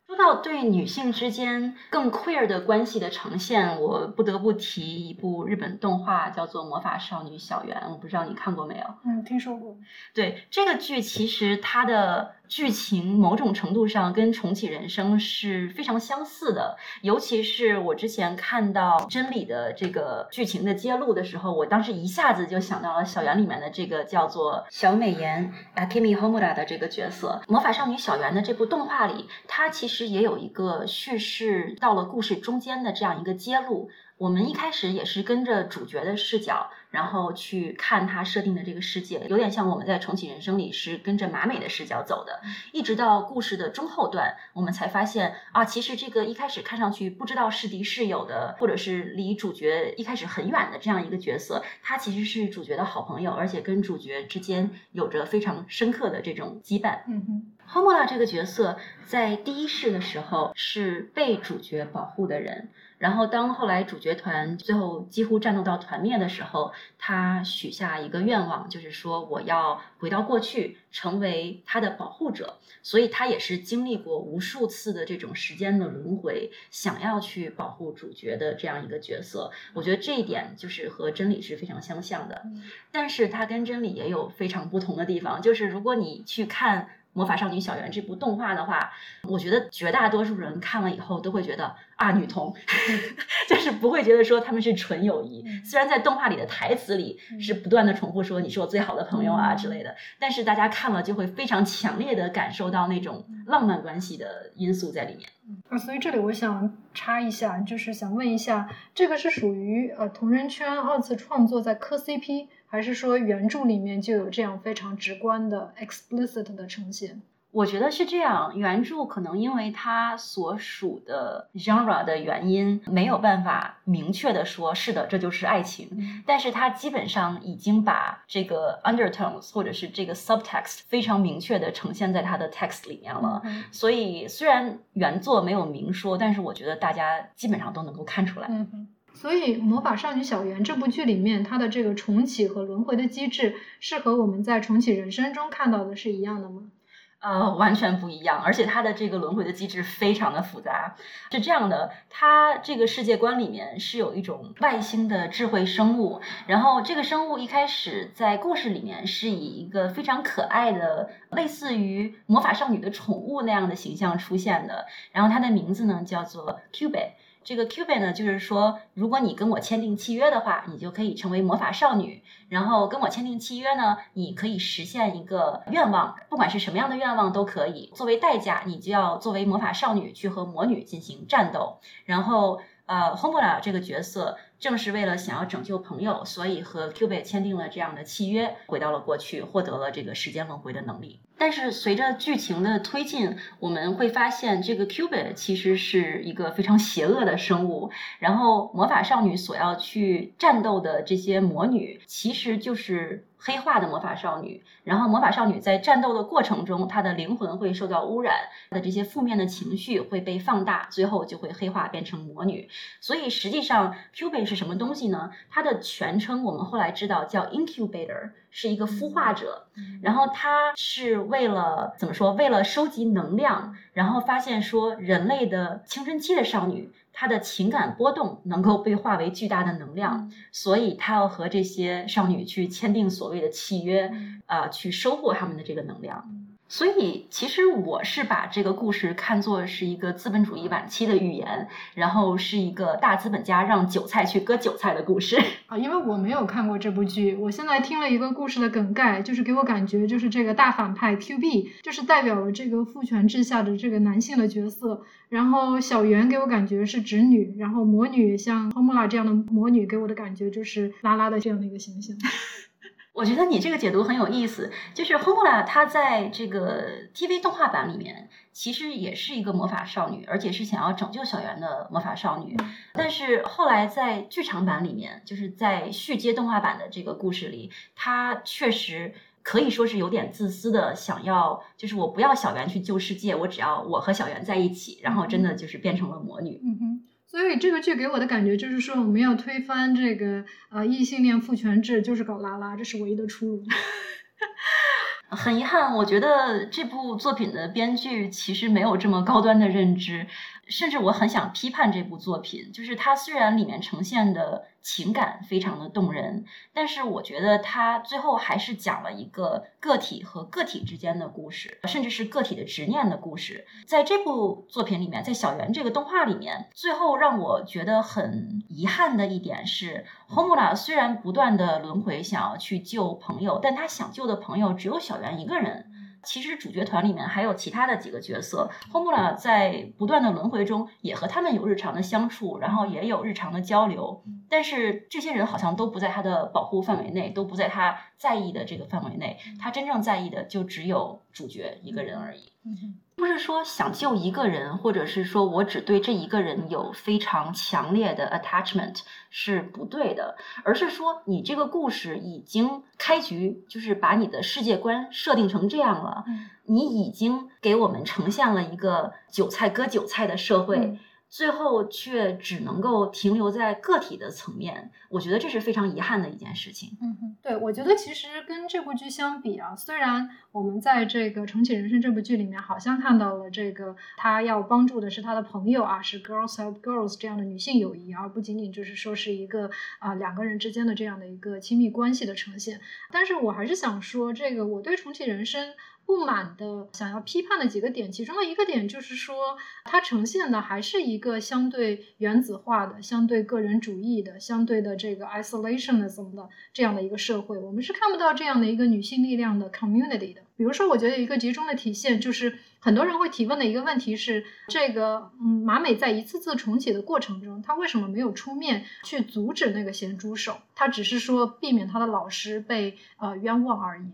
说到对女性之间更 queer 的关系的呈现，我不得不提一部日本动画，叫做《魔法少女小圆》。我不知道你看过没有？嗯，听说过。对这个剧，其实它的。剧情某种程度上跟重启人生是非常相似的，尤其是我之前看到真理的这个剧情的揭露的时候，我当时一下子就想到了小圆里面的这个叫做小美妍 Akemi Homura 的这个角色。魔法少女小圆的这部动画里，它其实也有一个叙事到了故事中间的这样一个揭露。我们一开始也是跟着主角的视角，然后去看他设定的这个世界，有点像我们在重启人生里是跟着马美的视角走的。一直到故事的中后段，我们才发现啊，其实这个一开始看上去不知道是敌是友的，或者是离主角一开始很远的这样一个角色，他其实是主角的好朋友，而且跟主角之间有着非常深刻的这种羁绊。嗯哼，Homola 这个角色在第一世的时候是被主角保护的人。然后，当后来主角团最后几乎战斗到团灭的时候，他许下一个愿望，就是说我要回到过去，成为他的保护者。所以，他也是经历过无数次的这种时间的轮回，想要去保护主角的这样一个角色。我觉得这一点就是和真理是非常相像的，但是他跟真理也有非常不同的地方。就是如果你去看。《魔法少女小圆》这部动画的话，我觉得绝大多数人看了以后都会觉得啊，女同，就是不会觉得说他们是纯友谊。虽然在动画里的台词里是不断的重复说你是我最好的朋友啊之类的，但是大家看了就会非常强烈的感受到那种浪漫关系的因素在里面。啊，所以这里我想插一下，就是想问一下，这个是属于呃同人圈二次创作在磕 CP。还是说原著里面就有这样非常直观的 explicit 的呈现？我觉得是这样，原著可能因为它所属的 genre 的原因，没有办法明确的说，是的，这就是爱情。但是它基本上已经把这个 undertones 或者是这个 subtext 非常明确的呈现在它的 text 里面了。所以虽然原作没有明说，但是我觉得大家基本上都能够看出来。所以，《魔法少女小圆》这部剧里面，它的这个重启和轮回的机制，是和我们在重启人生中看到的是一样的吗？呃，完全不一样，而且它的这个轮回的机制非常的复杂。是这样的，它这个世界观里面是有一种外星的智慧生物，然后这个生物一开始在故事里面是以一个非常可爱的，类似于魔法少女的宠物那样的形象出现的，然后它的名字呢叫做 Cube。这个 Cupid 呢，就是说，如果你跟我签订契约的话，你就可以成为魔法少女。然后跟我签订契约呢，你可以实现一个愿望，不管是什么样的愿望都可以。作为代价，你就要作为魔法少女去和魔女进行战斗。然后，呃 h o m e l a 这个角色。正是为了想要拯救朋友，所以和 Cupid 签订了这样的契约，回到了过去，获得了这个时间轮回的能力。但是随着剧情的推进，我们会发现这个 Cubit 其实是一个非常邪恶的生物。然后魔法少女所要去战斗的这些魔女，其实就是黑化的魔法少女。然后魔法少女在战斗的过程中，她的灵魂会受到污染，她的这些负面的情绪会被放大，最后就会黑化变成魔女。所以实际上 Cubit。是什么东西呢？它的全称我们后来知道叫 incubator，是一个孵化者。然后它是为了怎么说？为了收集能量，然后发现说人类的青春期的少女，她的情感波动能够被化为巨大的能量，所以她要和这些少女去签订所谓的契约，啊，去收获他们的这个能量。所以，其实我是把这个故事看作是一个资本主义晚期的预言，然后是一个大资本家让韭菜去割韭菜的故事啊。因为我没有看过这部剧，我现在听了一个故事的梗概，就是给我感觉就是这个大反派 Q B 就是代表了这个父权制下的这个男性的角色，然后小圆给我感觉是直女，然后魔女像 Homura 这样的魔女给我的感觉就是拉拉的这样的一个形象。我觉得你这个解读很有意思，就是 Homura 她在这个 TV 动画版里面其实也是一个魔法少女，而且是想要拯救小圆的魔法少女。但是后来在剧场版里面，就是在续接动画版的这个故事里，她确实可以说是有点自私的，想要就是我不要小圆去救世界，我只要我和小圆在一起，然后真的就是变成了魔女。嗯哼。所以这个剧给我的感觉就是说，我们要推翻这个呃异性恋父权制，就是搞拉拉，这是唯一的出路。很遗憾，我觉得这部作品的编剧其实没有这么高端的认知。甚至我很想批判这部作品，就是它虽然里面呈现的情感非常的动人，但是我觉得它最后还是讲了一个个体和个体之间的故事，甚至是个体的执念的故事。在这部作品里面，在小圆这个动画里面，最后让我觉得很遗憾的一点是，Home 拉虽然不断的轮回想要去救朋友，但他想救的朋友只有小圆一个人。其实主角团里面还有其他的几个角色，Homura 在不断的轮回中也和他们有日常的相处，然后也有日常的交流，但是这些人好像都不在他的保护范围内，都不在他在意的这个范围内，他真正在意的就只有主角一个人而已。不是说想救一个人，或者是说我只对这一个人有非常强烈的 attachment 是不对的，而是说你这个故事已经开局，就是把你的世界观设定成这样了，你已经给我们呈现了一个韭菜割韭菜的社会。最后却只能够停留在个体的层面，我觉得这是非常遗憾的一件事情。嗯哼，对，我觉得其实跟这部剧相比啊，虽然我们在这个《重启人生》这部剧里面好像看到了这个他要帮助的是他的朋友啊，是 girls help girls 这样的女性友谊，而不仅仅就是说是一个啊两个人之间的这样的一个亲密关系的呈现。但是我还是想说，这个我对《重启人生》。不满的，想要批判的几个点，其中的一个点就是说，它呈现的还是一个相对原子化的、相对个人主义的、相对的这个 isolationism 的这样的一个社会。我们是看不到这样的一个女性力量的 community 的。比如说，我觉得一个集中的体现就是，很多人会提问的一个问题是，这个嗯，马美在一次次重启的过程中，她为什么没有出面去阻止那个咸猪手？她只是说避免她的老师被呃冤枉而已。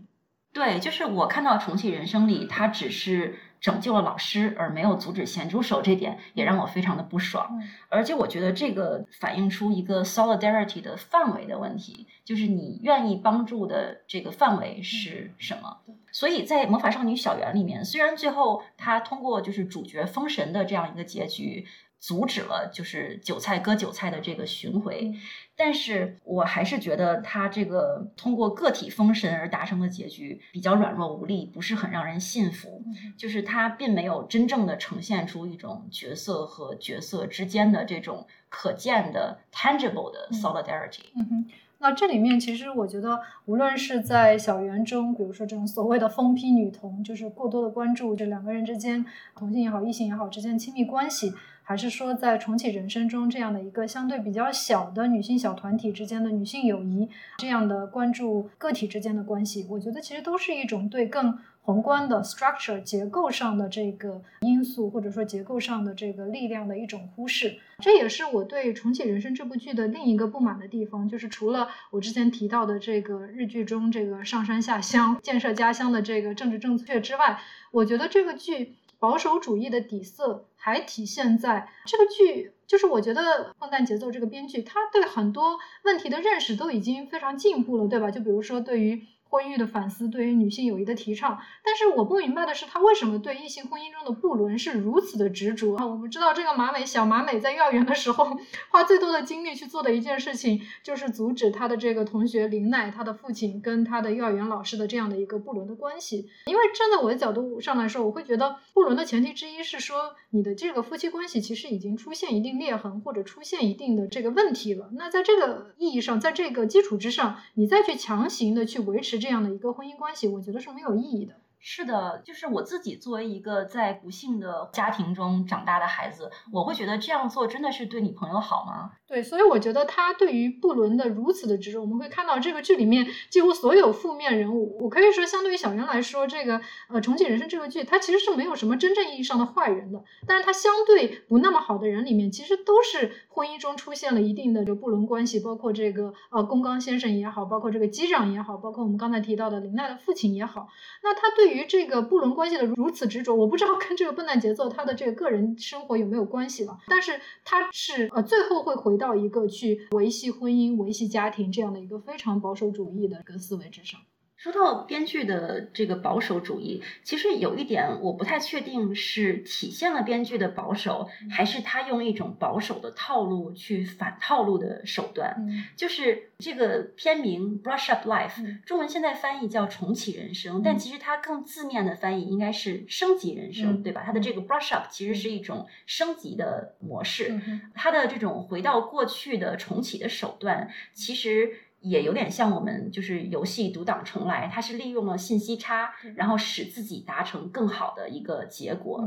对，就是我看到《重启人生》里，他只是拯救了老师，而没有阻止咸猪手，这点也让我非常的不爽。而且我觉得这个反映出一个 solidarity 的范围的问题，就是你愿意帮助的这个范围是什么？所以在《魔法少女小圆》里面，虽然最后他通过就是主角封神的这样一个结局。阻止了就是韭菜割韭菜的这个巡回，但是我还是觉得他这个通过个体封神而达成的结局比较软弱无力，不是很让人信服。就是他并没有真正的呈现出一种角色和角色之间的这种可见的 tangible 的 solidarity。嗯哼，那这里面其实我觉得，无论是在小圆中，比如说这种所谓的疯批女童，就是过多的关注这两个人之间同性也好、异性也好之间亲密关系。还是说，在重启人生中这样的一个相对比较小的女性小团体之间的女性友谊，这样的关注个体之间的关系，我觉得其实都是一种对更宏观的 structure 结构上的这个因素，或者说结构上的这个力量的一种忽视。这也是我对重启人生这部剧的另一个不满的地方，就是除了我之前提到的这个日剧中这个上山下乡建设家乡的这个政治正确之外，我觉得这个剧。保守主义的底色还体现在这个剧，就是我觉得《混蛋节奏》这个编剧，他对很多问题的认识都已经非常进步了，对吧？就比如说对于。婚育的反思，对于女性友谊的提倡，但是我不明白的是，他为什么对异性婚姻中的不伦是如此的执着啊？我们知道，这个马美小马美在幼儿园的时候，花最多的精力去做的一件事情，就是阻止他的这个同学林奈，他的父亲跟他的幼儿园老师的这样的一个不伦的关系。因为站在我的角度上来说，我会觉得不伦的前提之一是说，你的这个夫妻关系其实已经出现一定裂痕，或者出现一定的这个问题了。那在这个意义上，在这个基础之上，你再去强行的去维持。这样的一个婚姻关系，我觉得是没有意义的。是的，就是我自己作为一个在不幸的家庭中长大的孩子，我会觉得这样做真的是对你朋友好吗？对，所以我觉得他对于布伦的如此的执着，我们会看到这个剧里面几乎所有负面人物，我可以说，相对于小圆来说，这个呃重启人生这个剧，它其实是没有什么真正意义上的坏人的。但是它相对不那么好的人里面，其实都是婚姻中出现了一定的这个不伦关系，包括这个呃宫冈先生也好，包括这个机长也好，包括我们刚才提到的林奈的父亲也好，那他对于于这个不伦关系的如此执着，我不知道跟这个笨蛋节奏他的这个个人生活有没有关系了。但是他是呃最后会回到一个去维系婚姻、维系家庭这样的一个非常保守主义的一个思维之上。说到编剧的这个保守主义，其实有一点我不太确定是体现了编剧的保守，还是他用一种保守的套路去反套路的手段。就是这个片名《Brush Up Life》，中文现在翻译叫《重启人生》，但其实它更字面的翻译应该是“升级人生”，对吧？它的这个 “brush up” 其实是一种升级的模式，它的这种回到过去的重启的手段，其实。也有点像我们就是游戏独挡重来，它是利用了信息差，然后使自己达成更好的一个结果。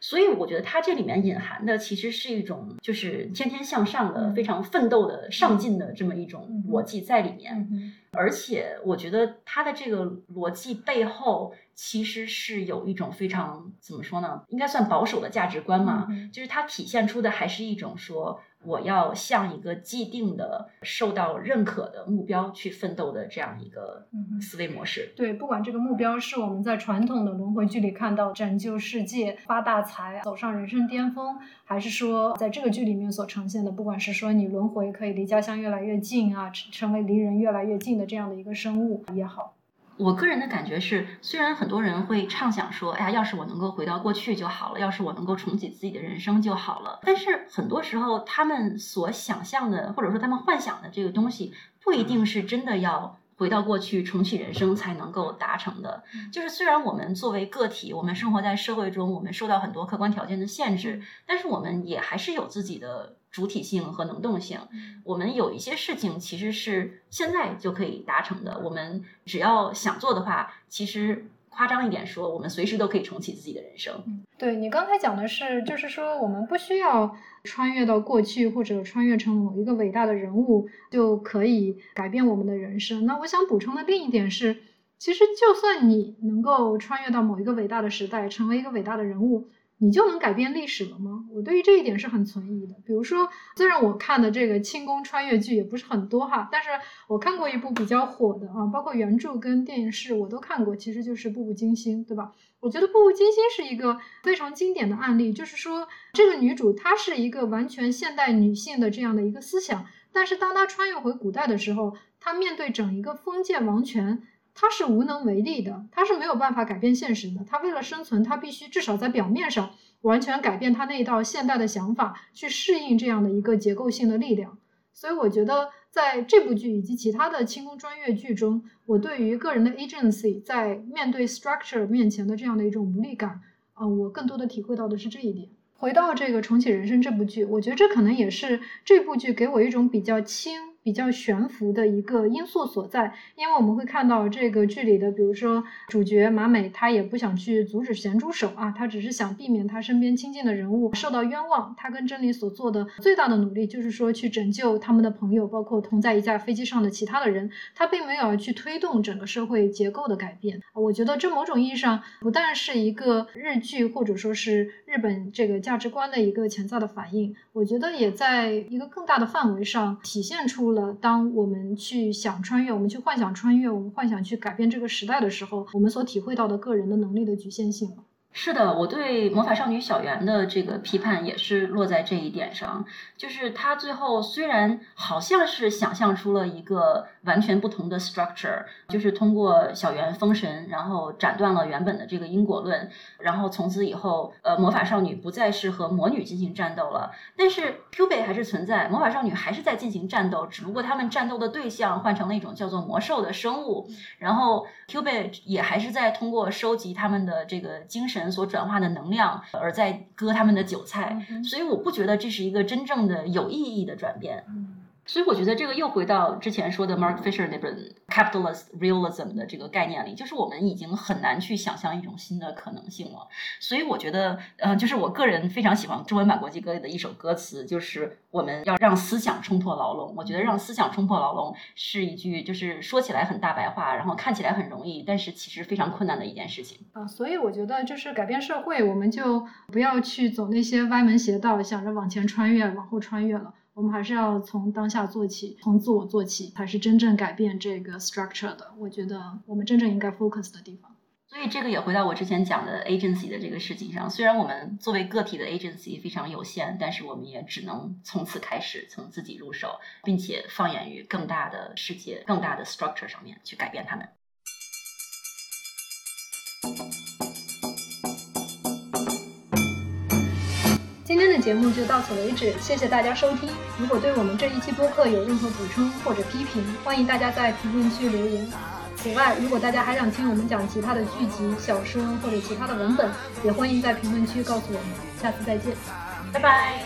所以我觉得它这里面隐含的其实是一种就是天天向上的、非常奋斗的、上进的这么一种逻辑在里面。而且我觉得它的这个逻辑背后其实是有一种非常怎么说呢？应该算保守的价值观嘛，就是它体现出的还是一种说。我要向一个既定的、受到认可的目标去奋斗的这样一个思维模式。对，不管这个目标是我们在传统的轮回剧里看到拯救世界、发大财、走上人生巅峰，还是说在这个剧里面所呈现的，不管是说你轮回可以离家乡越来越近啊，成为离人越来越近的这样的一个生物也好。我个人的感觉是，虽然很多人会畅想说，哎呀，要是我能够回到过去就好了，要是我能够重启自己的人生就好了。但是很多时候，他们所想象的，或者说他们幻想的这个东西，不一定是真的要回到过去重启人生才能够达成的。就是虽然我们作为个体，我们生活在社会中，我们受到很多客观条件的限制，但是我们也还是有自己的。主体性和能动性，我们有一些事情其实是现在就可以达成的。我们只要想做的话，其实夸张一点说，我们随时都可以重启自己的人生。对你刚才讲的是，就是说我们不需要穿越到过去或者穿越成某一个伟大的人物就可以改变我们的人生。那我想补充的另一点是，其实就算你能够穿越到某一个伟大的时代，成为一个伟大的人物。你就能改变历史了吗？我对于这一点是很存疑的。比如说，虽然我看的这个清宫穿越剧也不是很多哈，但是我看过一部比较火的啊，包括原著跟电视我都看过，其实就是《步步惊心》，对吧？我觉得《步步惊心》是一个非常经典的案例，就是说这个女主她是一个完全现代女性的这样的一个思想，但是当她穿越回古代的时候，她面对整一个封建王权。他是无能为力的，他是没有办法改变现实的。他为了生存，他必须至少在表面上完全改变他那一套现代的想法，去适应这样的一个结构性的力量。所以，我觉得在这部剧以及其他的清宫穿越剧中，我对于个人的 agency 在面对 structure 面前的这样的一种无力感，啊，我更多的体会到的是这一点。回到这个重启人生这部剧，我觉得这可能也是这部剧给我一种比较轻。比较悬浮的一个因素所在，因为我们会看到这个剧里的，比如说主角马美，她也不想去阻止咸猪手啊，她只是想避免她身边亲近的人物受到冤枉。她跟真理所做的最大的努力，就是说去拯救他们的朋友，包括同在一架飞机上的其他的人。她并没有去推动整个社会结构的改变。我觉得这某种意义上不但是一个日剧，或者说是日本这个价值观的一个潜在的反应，我觉得也在一个更大的范围上体现出。了，当我们去想穿越，我们去幻想穿越，我们幻想去改变这个时代的时候，我们所体会到的个人的能力的局限性了。是的，我对魔法少女小圆的这个批判也是落在这一点上，就是她最后虽然好像是想象出了一个完全不同的 structure，就是通过小圆封神，然后斩断了原本的这个因果论，然后从此以后，呃，魔法少女不再是和魔女进行战斗了，但是 Q 贝还是存在，魔法少女还是在进行战斗，只不过他们战斗的对象换成了一种叫做魔兽的生物，然后 Q 贝也还是在通过收集他们的这个精神。所转化的能量，而在割他们的韭菜，所以我不觉得这是一个真正的有意义的转变。所以我觉得这个又回到之前说的 Mark Fisher 那本 Capitalist Realism 的这个概念里，就是我们已经很难去想象一种新的可能性了。所以我觉得，呃，就是我个人非常喜欢中文版国际歌里的一首歌词，就是我们要让思想冲破牢笼。我觉得让思想冲破牢笼是一句，就是说起来很大白话，然后看起来很容易，但是其实非常困难的一件事情啊。所以我觉得，就是改变社会，我们就不要去走那些歪门邪道，想着往前穿越、往后穿越了。我们还是要从当下做起，从自我做起，才是真正改变这个 structure 的。我觉得我们真正应该 focus 的地方。所以这个也回到我之前讲的 agency 的这个事情上。虽然我们作为个体的 agency 非常有限，但是我们也只能从此开始，从自己入手，并且放眼于更大的世界、更大的 structure 上面去改变他们。节目就到此为止，谢谢大家收听。如果对我们这一期播客有任何补充或者批评，欢迎大家在评论区留言。此外，如果大家还想听我们讲其他的剧集、小说或者其他的文本，也欢迎在评论区告诉我们。下次再见，拜拜。